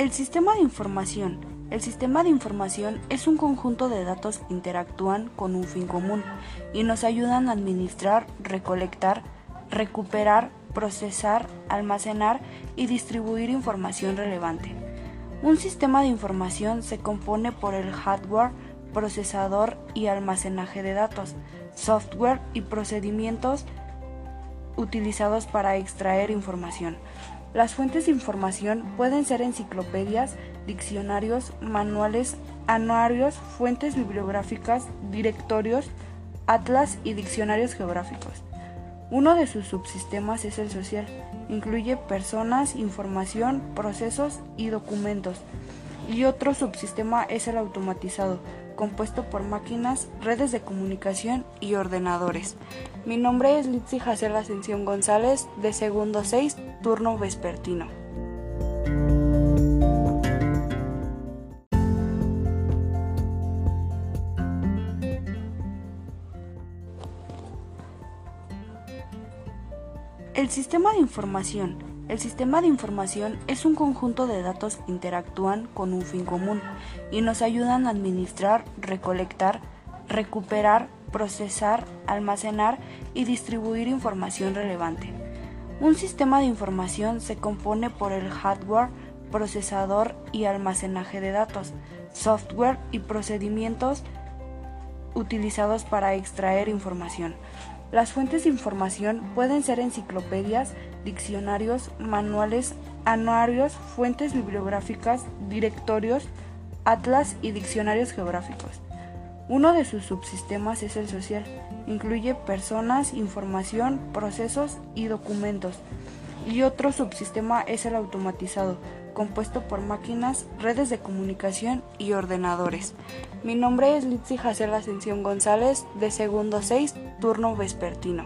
El sistema de información. El sistema de información es un conjunto de datos que interactúan con un fin común y nos ayudan a administrar, recolectar, recuperar, procesar, almacenar y distribuir información relevante. Un sistema de información se compone por el hardware, procesador y almacenaje de datos, software y procedimientos utilizados para extraer información. Las fuentes de información pueden ser enciclopedias, diccionarios, manuales, anuarios, fuentes bibliográficas, directorios, atlas y diccionarios geográficos. Uno de sus subsistemas es el social. Incluye personas, información, procesos y documentos. Y otro subsistema es el automatizado, compuesto por máquinas, redes de comunicación y ordenadores. Mi nombre es Litsi Jacel Ascensión González, de segundo 6, turno vespertino. El sistema de información. El sistema de información es un conjunto de datos que interactúan con un fin común y nos ayudan a administrar, recolectar, recuperar, procesar, almacenar y distribuir información relevante. Un sistema de información se compone por el hardware, procesador y almacenaje de datos, software y procedimientos utilizados para extraer información. Las fuentes de información pueden ser enciclopedias, diccionarios, manuales, anuarios, fuentes bibliográficas, directorios, atlas y diccionarios geográficos. Uno de sus subsistemas es el social. Incluye personas, información, procesos y documentos. Y otro subsistema es el automatizado, compuesto por máquinas, redes de comunicación y ordenadores. Mi nombre es Litsi Jacer Ascensión González, de segundo 6, turno vespertino.